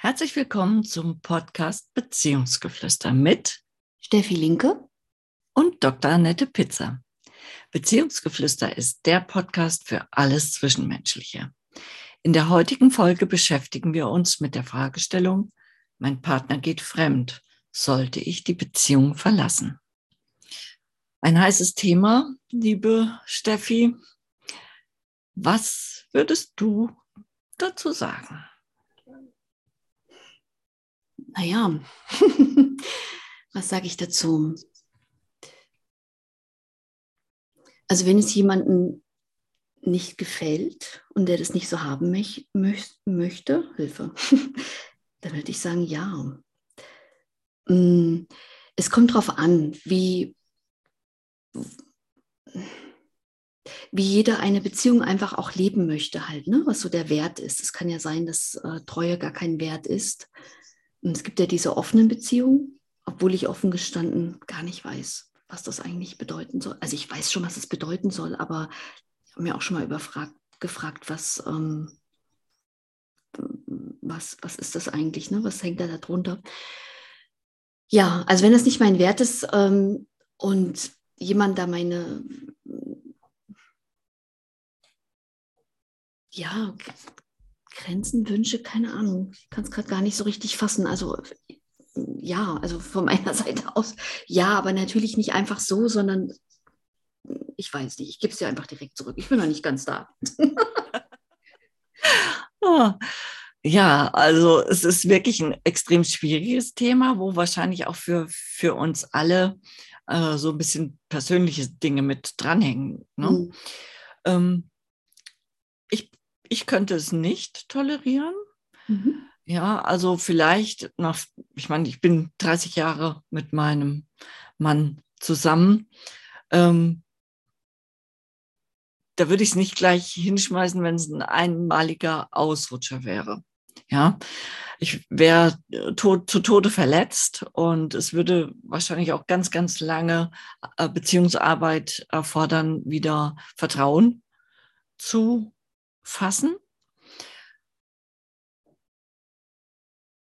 Herzlich willkommen zum Podcast Beziehungsgeflüster mit Steffi Linke und Dr. Annette Pizza. Beziehungsgeflüster ist der Podcast für alles Zwischenmenschliche. In der heutigen Folge beschäftigen wir uns mit der Fragestellung, mein Partner geht fremd, sollte ich die Beziehung verlassen? Ein heißes Thema, liebe Steffi. Was würdest du dazu sagen? Naja, was sage ich dazu? Also wenn es jemandem nicht gefällt und der das nicht so haben mich, möcht, möchte, Hilfe, dann würde ich sagen, ja. Mm, es kommt darauf an, wie, wie jeder eine Beziehung einfach auch leben möchte, halt, ne? was so der Wert ist. Es kann ja sein, dass äh, Treue gar kein Wert ist. Es gibt ja diese offenen Beziehungen, obwohl ich offen gestanden gar nicht weiß, was das eigentlich bedeuten soll. Also ich weiß schon, was es bedeuten soll, aber ich habe mir auch schon mal überfragt, gefragt, was, ähm, was, was ist das eigentlich, ne? was hängt da darunter? Ja, also wenn das nicht mein Wert ist ähm, und jemand da meine, ja, Grenzen, Wünsche, keine Ahnung. Ich kann es gerade gar nicht so richtig fassen. Also ja, also von meiner Seite aus ja, aber natürlich nicht einfach so, sondern ich weiß nicht, ich gebe es dir einfach direkt zurück. Ich bin noch nicht ganz da. oh. Ja, also es ist wirklich ein extrem schwieriges Thema, wo wahrscheinlich auch für, für uns alle äh, so ein bisschen persönliche Dinge mit dranhängen. Ne? Mhm. Ähm, ich ich könnte es nicht tolerieren. Mhm. Ja, also vielleicht nach, ich meine, ich bin 30 Jahre mit meinem Mann zusammen. Ähm, da würde ich es nicht gleich hinschmeißen, wenn es ein einmaliger Ausrutscher wäre. Ja, ich wäre tot, zu Tode verletzt und es würde wahrscheinlich auch ganz, ganz lange äh, Beziehungsarbeit erfordern, wieder Vertrauen zu fassen.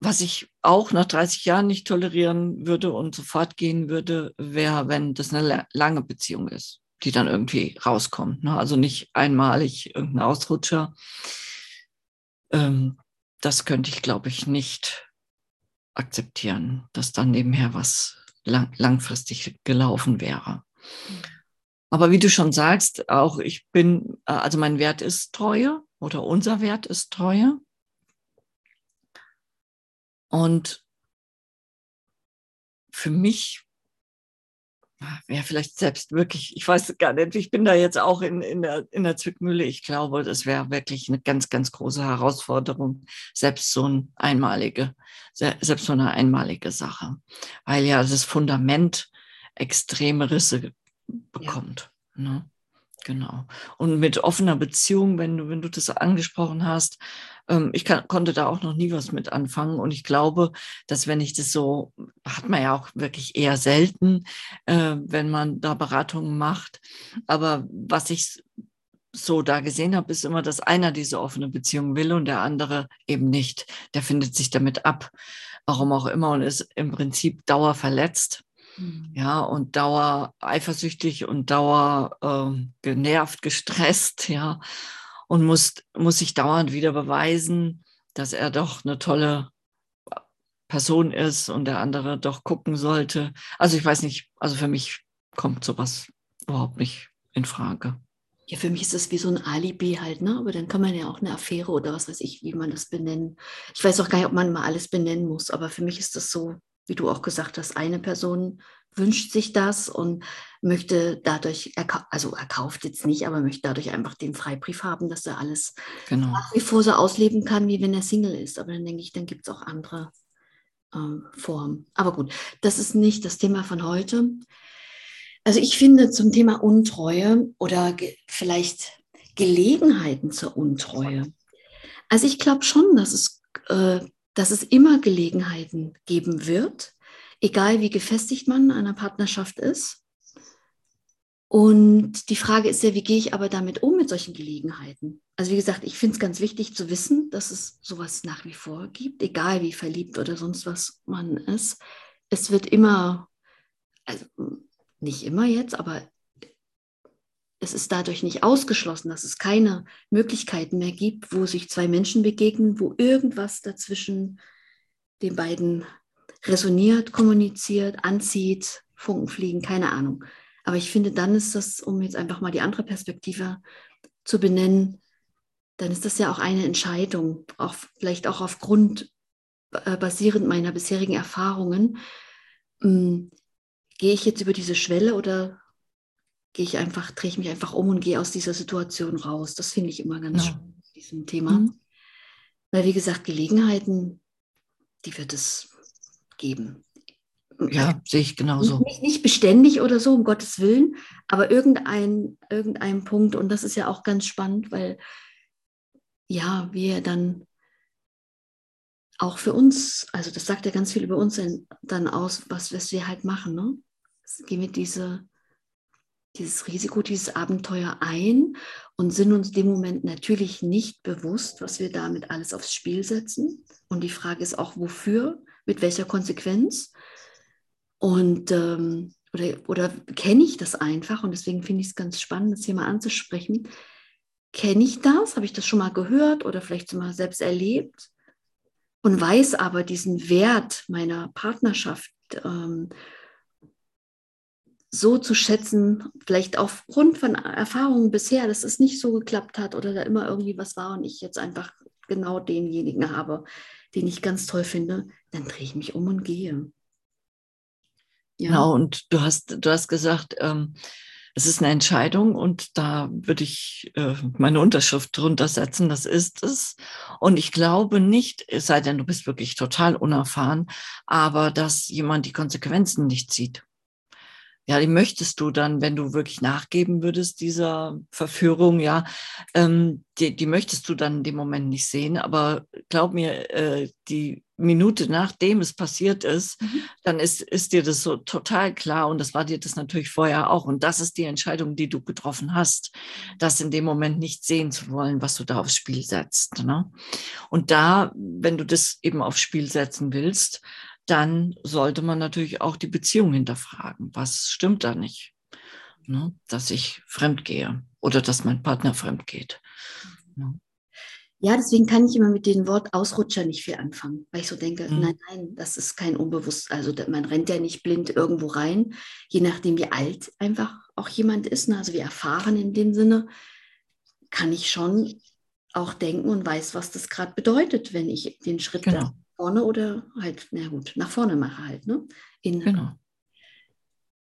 Was ich auch nach 30 Jahren nicht tolerieren würde und sofort gehen würde, wäre, wenn das eine lange Beziehung ist, die dann irgendwie rauskommt. Ne? Also nicht einmalig irgendein Ausrutscher. Ähm, das könnte ich, glaube ich, nicht akzeptieren, dass dann nebenher was lang langfristig gelaufen wäre. Aber wie du schon sagst, auch ich bin, äh, also mein Wert ist Treue oder unser Wert ist Treue. Und für mich wäre vielleicht selbst wirklich, ich weiß gar nicht, ich bin da jetzt auch in, in, der, in der Zwickmühle. Ich glaube, das wäre wirklich eine ganz, ganz große Herausforderung, selbst so eine einmalige, selbst so eine einmalige Sache. Weil ja das Fundament extreme Risse bekommt. Ja. Ne? Genau. Und mit offener Beziehung, wenn du, wenn du das angesprochen hast, ähm, ich kann, konnte da auch noch nie was mit anfangen. Und ich glaube, dass wenn ich das so, hat man ja auch wirklich eher selten, äh, wenn man da Beratungen macht. Aber was ich so da gesehen habe, ist immer, dass einer diese offene Beziehung will und der andere eben nicht. Der findet sich damit ab, warum auch immer, und ist im Prinzip dauerverletzt Mhm. Ja, und Dauer eifersüchtig und Dauer äh, genervt, gestresst, ja, und muss, muss sich dauernd wieder beweisen, dass er doch eine tolle Person ist und der andere doch gucken sollte. Also ich weiß nicht, also für mich kommt sowas überhaupt nicht in Frage. Ja, für mich ist das wie so ein Alibi halt, ne? Aber dann kann man ja auch eine Affäre oder was weiß ich, wie man das benennen. Ich weiß auch gar nicht, ob man mal alles benennen muss, aber für mich ist das so, wie du auch gesagt hast, eine Person wünscht sich das und möchte dadurch, also er kauft jetzt nicht, aber möchte dadurch einfach den Freibrief haben, dass er alles genau. nach wie vor so ausleben kann, wie wenn er Single ist. Aber dann denke ich, dann gibt es auch andere ähm, Formen. Aber gut, das ist nicht das Thema von heute. Also ich finde zum Thema Untreue oder ge vielleicht Gelegenheiten zur Untreue. Also ich glaube schon, dass es äh, dass es immer Gelegenheiten geben wird, egal wie gefestigt man in einer Partnerschaft ist. Und die Frage ist ja, wie gehe ich aber damit um mit solchen Gelegenheiten? Also wie gesagt, ich finde es ganz wichtig zu wissen, dass es sowas nach wie vor gibt, egal wie verliebt oder sonst was man ist. Es wird immer, also nicht immer jetzt, aber es ist dadurch nicht ausgeschlossen, dass es keine Möglichkeiten mehr gibt, wo sich zwei Menschen begegnen, wo irgendwas dazwischen den beiden resoniert, kommuniziert, anzieht, Funken fliegen, keine Ahnung. Aber ich finde, dann ist das, um jetzt einfach mal die andere Perspektive zu benennen, dann ist das ja auch eine Entscheidung, auch vielleicht auch aufgrund äh, basierend meiner bisherigen Erfahrungen. Ähm, gehe ich jetzt über diese Schwelle oder gehe ich einfach, drehe ich mich einfach um und gehe aus dieser Situation raus? Das finde ich immer ganz ja. spannend, diesem Thema. Mhm. Weil, wie gesagt, Gelegenheiten, die wird es geben. Ja, sehe ich genauso. Nicht, nicht, beständig oder so, um Gottes Willen, aber irgendein, irgendein Punkt, und das ist ja auch ganz spannend, weil ja, wir dann auch für uns, also das sagt ja ganz viel über uns dann aus, was, was wir halt machen. Ne? Gehen wir diese, dieses Risiko, dieses Abenteuer ein und sind uns dem Moment natürlich nicht bewusst, was wir damit alles aufs Spiel setzen. Und die Frage ist auch, wofür, mit welcher Konsequenz. Und ähm, oder, oder kenne ich das einfach? Und deswegen finde ich es ganz spannend, das hier mal anzusprechen. Kenne ich das? Habe ich das schon mal gehört oder vielleicht schon mal selbst erlebt? Und weiß aber diesen Wert meiner Partnerschaft ähm, so zu schätzen, vielleicht aufgrund von Erfahrungen bisher, dass es nicht so geklappt hat oder da immer irgendwie was war und ich jetzt einfach genau denjenigen habe, den ich ganz toll finde, dann drehe ich mich um und gehe. Ja. Genau, und du hast, du hast gesagt, ähm, es ist eine Entscheidung und da würde ich äh, meine Unterschrift drunter setzen, das ist es. Und ich glaube nicht, es sei denn, du bist wirklich total unerfahren, aber dass jemand die Konsequenzen nicht zieht ja, die möchtest du dann, wenn du wirklich nachgeben würdest, dieser Verführung, ja, ähm, die, die möchtest du dann in dem Moment nicht sehen. Aber glaub mir, äh, die Minute nachdem es passiert ist, mhm. dann ist, ist dir das so total klar und das war dir das natürlich vorher auch. Und das ist die Entscheidung, die du getroffen hast, das in dem Moment nicht sehen zu wollen, was du da aufs Spiel setzt. Ne? Und da, wenn du das eben aufs Spiel setzen willst, dann sollte man natürlich auch die Beziehung hinterfragen. Was stimmt da nicht? Ne? Dass ich fremd gehe oder dass mein Partner fremd geht. Ne? Ja, deswegen kann ich immer mit dem Wort Ausrutscher nicht viel anfangen, weil ich so denke, mhm. nein, nein, das ist kein unbewusst, also man rennt ja nicht blind irgendwo rein, je nachdem wie alt einfach auch jemand ist, ne? also wie erfahren in dem Sinne, kann ich schon auch denken und weiß, was das gerade bedeutet, wenn ich den Schritt genau vorne oder halt, na gut, nach vorne mache halt, ne? In, genau.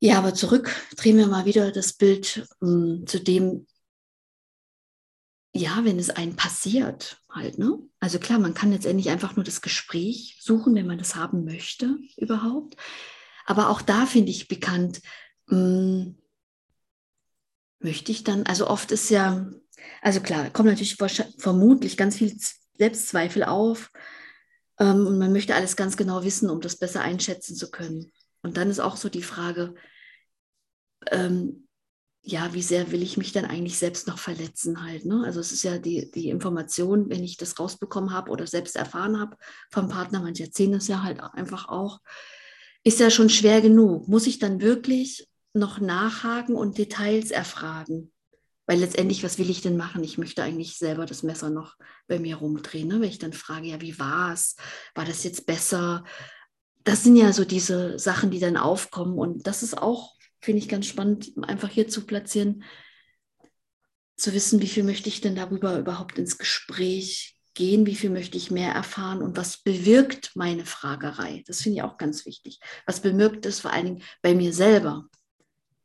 Ja, aber zurück drehen wir mal wieder das Bild um, ähm, zu dem, ja, wenn es einem passiert halt, ne? Also klar, man kann letztendlich einfach nur das Gespräch suchen, wenn man das haben möchte überhaupt. Aber auch da finde ich bekannt, mh, hm, möchte ich dann, also oft ist ja, also klar, kommt natürlich vermutlich ganz viel Selbstzweifel auf, ähm, und man möchte alles ganz genau wissen, um das besser einschätzen zu können. Und dann ist auch so die Frage, ähm, ja, wie sehr will ich mich dann eigentlich selbst noch verletzen halt. Ne? Also es ist ja die, die Information, wenn ich das rausbekommen habe oder selbst erfahren habe vom Partner, manche erzählen das ja halt einfach auch, ist ja schon schwer genug. Muss ich dann wirklich noch nachhaken und Details erfragen? Weil letztendlich, was will ich denn machen? Ich möchte eigentlich selber das Messer noch bei mir rumdrehen. Ne? Wenn ich dann frage, ja, wie war es? War das jetzt besser? Das sind ja so diese Sachen, die dann aufkommen. Und das ist auch, finde ich, ganz spannend, einfach hier zu platzieren, zu wissen, wie viel möchte ich denn darüber überhaupt ins Gespräch gehen, wie viel möchte ich mehr erfahren und was bewirkt meine Fragerei. Das finde ich auch ganz wichtig. Was bewirkt es vor allen Dingen bei mir selber?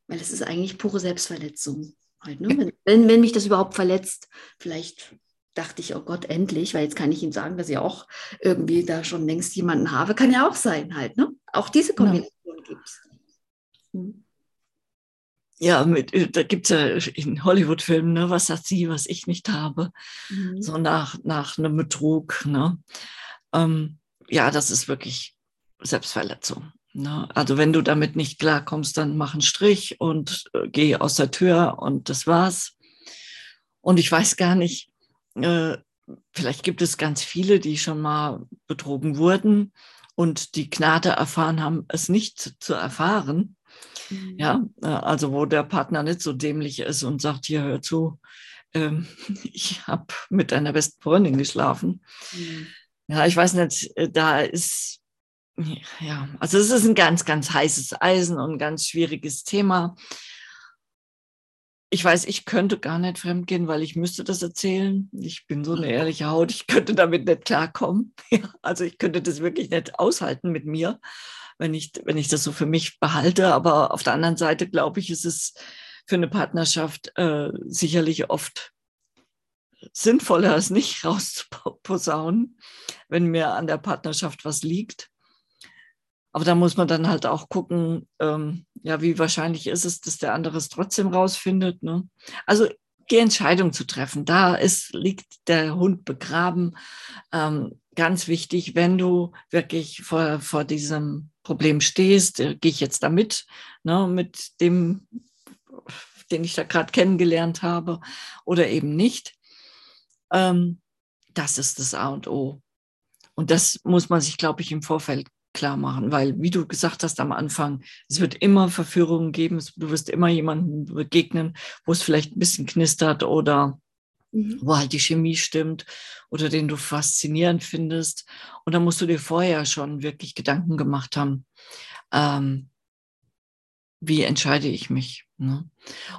Weil es ist eigentlich pure Selbstverletzung. Halt, ne? wenn, wenn mich das überhaupt verletzt, vielleicht dachte ich, oh Gott, endlich, weil jetzt kann ich ihm sagen, dass ich auch irgendwie da schon längst jemanden habe. Kann ja auch sein halt. Ne? Auch diese Kombination ja. gibt es. Hm. Ja, mit, da gibt es ja in Hollywood-Filmen, ne, was hat sie, was ich nicht habe. Mhm. So nach, nach einem Betrug. Ne? Ähm, ja, das ist wirklich Selbstverletzung. Na, also wenn du damit nicht klarkommst, dann mach einen Strich und äh, geh aus der Tür und das war's. Und ich weiß gar nicht, äh, vielleicht gibt es ganz viele, die schon mal betrogen wurden und die Gnade erfahren haben, es nicht zu erfahren. Mhm. Ja, äh, also wo der Partner nicht so dämlich ist und sagt, hier hör zu, ähm, ich habe mit deiner besten Freundin geschlafen. Mhm. Ja, ich weiß nicht, äh, da ist, ja, also es ist ein ganz, ganz heißes Eisen und ein ganz schwieriges Thema. Ich weiß, ich könnte gar nicht fremdgehen, weil ich müsste das erzählen. Ich bin so eine ehrliche Haut, ich könnte damit nicht klarkommen. Ja, also ich könnte das wirklich nicht aushalten mit mir, wenn ich, wenn ich das so für mich behalte. Aber auf der anderen Seite glaube ich, ist es für eine Partnerschaft äh, sicherlich oft sinnvoller, es nicht rauszuposaunen, wenn mir an der Partnerschaft was liegt. Aber da muss man dann halt auch gucken, ähm, ja, wie wahrscheinlich ist es, dass der andere es trotzdem rausfindet. Ne? Also die Entscheidung zu treffen, da ist, liegt der Hund begraben. Ähm, ganz wichtig, wenn du wirklich vor, vor diesem Problem stehst, äh, gehe ich jetzt damit, ne, mit dem, den ich da gerade kennengelernt habe, oder eben nicht. Ähm, das ist das A und O. Und das muss man sich, glaube ich, im Vorfeld klar machen, weil, wie du gesagt hast am Anfang, es wird immer Verführungen geben, du wirst immer jemanden begegnen, wo es vielleicht ein bisschen knistert oder mhm. wo halt die Chemie stimmt oder den du faszinierend findest. Und da musst du dir vorher schon wirklich Gedanken gemacht haben, ähm, wie entscheide ich mich. Ne?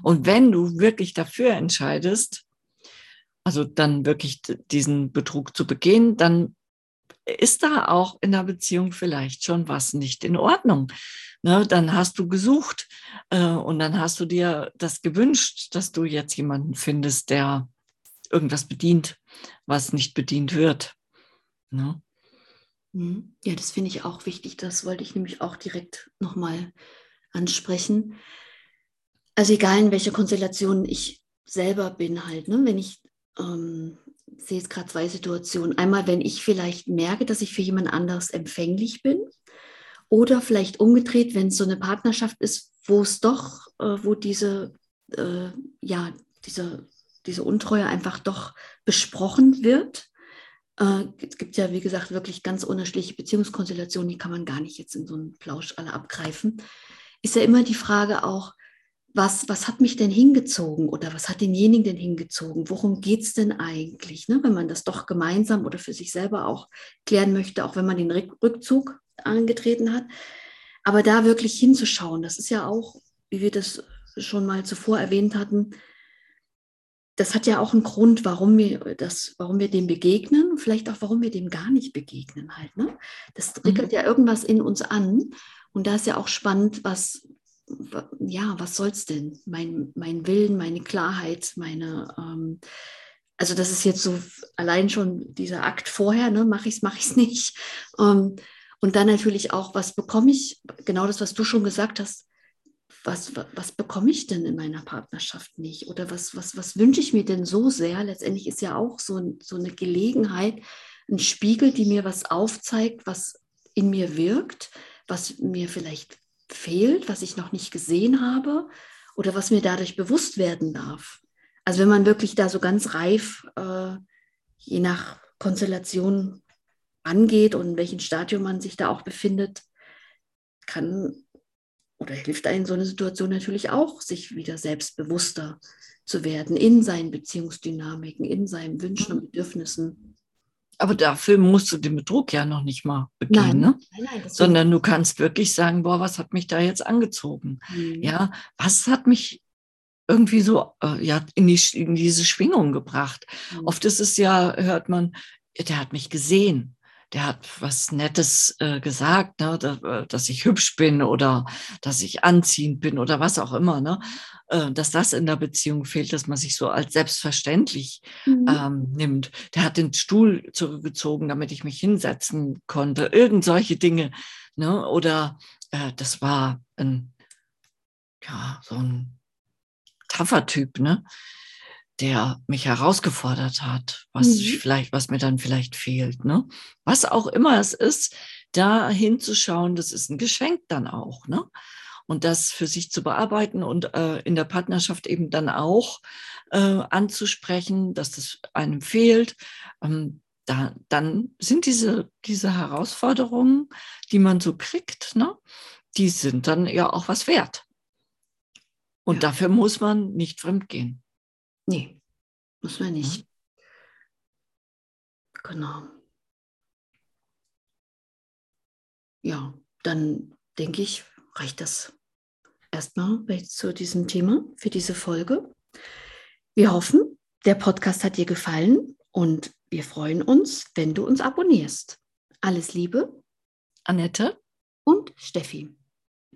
Und wenn du wirklich dafür entscheidest, also dann wirklich diesen Betrug zu begehen, dann ist da auch in der Beziehung vielleicht schon was nicht in Ordnung. Ne, dann hast du gesucht äh, und dann hast du dir das gewünscht, dass du jetzt jemanden findest, der irgendwas bedient, was nicht bedient wird. Ne? Mhm. Ja, das finde ich auch wichtig. Das wollte ich nämlich auch direkt nochmal ansprechen. Also egal in welcher Konstellation ich selber bin halt, ne? wenn ich ähm, sehe jetzt gerade zwei Situationen. Einmal, wenn ich vielleicht merke, dass ich für jemand anderes empfänglich bin. Oder vielleicht umgedreht, wenn es so eine Partnerschaft ist, wo es doch, äh, wo diese, äh, ja, diese, diese Untreue einfach doch besprochen wird. Äh, es gibt ja, wie gesagt, wirklich ganz unterschiedliche Beziehungskonstellationen, die kann man gar nicht jetzt in so einen Plausch alle abgreifen. Ist ja immer die Frage auch, was, was hat mich denn hingezogen oder was hat denjenigen denn hingezogen? Worum geht es denn eigentlich, ne? wenn man das doch gemeinsam oder für sich selber auch klären möchte, auch wenn man den Rückzug angetreten hat. Aber da wirklich hinzuschauen, das ist ja auch, wie wir das schon mal zuvor erwähnt hatten, das hat ja auch einen Grund, warum wir, das, warum wir dem begegnen, vielleicht auch, warum wir dem gar nicht begegnen halt. Ne? Das triggert mhm. ja irgendwas in uns an. Und da ist ja auch spannend, was, ja, was soll's denn? Mein, mein Willen, meine Klarheit, meine, ähm, also das ist jetzt so allein schon dieser Akt vorher, ne, mache ich es, mache ich es nicht. Ähm, und dann natürlich auch, was bekomme ich, genau das, was du schon gesagt hast, was, was, was bekomme ich denn in meiner Partnerschaft nicht? Oder was, was, was wünsche ich mir denn so sehr? Letztendlich ist ja auch so, so eine Gelegenheit, ein Spiegel, die mir was aufzeigt, was in mir wirkt, was mir vielleicht fehlt, was ich noch nicht gesehen habe oder was mir dadurch bewusst werden darf. Also wenn man wirklich da so ganz reif, äh, je nach Konstellation angeht und in welchem Stadium man sich da auch befindet, kann oder hilft einem so eine Situation natürlich auch, sich wieder selbstbewusster zu werden in seinen Beziehungsdynamiken, in seinen Wünschen und Bedürfnissen. Aber dafür musst du den Betrug ja noch nicht mal begehen, nein, ne? Nein, nein, sondern du kannst wirklich sagen, boah, was hat mich da jetzt angezogen? Mhm. Ja, was hat mich irgendwie so äh, ja, in, die, in diese Schwingung gebracht? Mhm. Oft ist es ja, hört man, der hat mich gesehen der hat was Nettes äh, gesagt, ne, dass, äh, dass, ich hübsch bin oder dass ich anziehend bin oder was auch immer, ne, dass das in der Beziehung fehlt, dass man sich so als selbstverständlich mhm. ähm, nimmt. Der hat den Stuhl zurückgezogen, damit ich mich hinsetzen konnte. Irgend solche Dinge, ne, oder äh, das war ein, ja, so ein taffer Typ, ne der mich herausgefordert hat, was mhm. vielleicht, was mir dann vielleicht fehlt, ne? Was auch immer es ist, da hinzuschauen, das ist ein Geschenk dann auch, ne? Und das für sich zu bearbeiten und äh, in der Partnerschaft eben dann auch äh, anzusprechen, dass das einem fehlt. Ähm, da, dann sind diese, diese Herausforderungen, die man so kriegt, ne, die sind dann ja auch was wert. Und ja. dafür muss man nicht fremdgehen. Nee, muss man nicht. Ja. Genau. Ja, dann denke ich, reicht das erstmal zu diesem Thema für diese Folge. Wir hoffen, der Podcast hat dir gefallen und wir freuen uns, wenn du uns abonnierst. Alles Liebe, Annette und Steffi.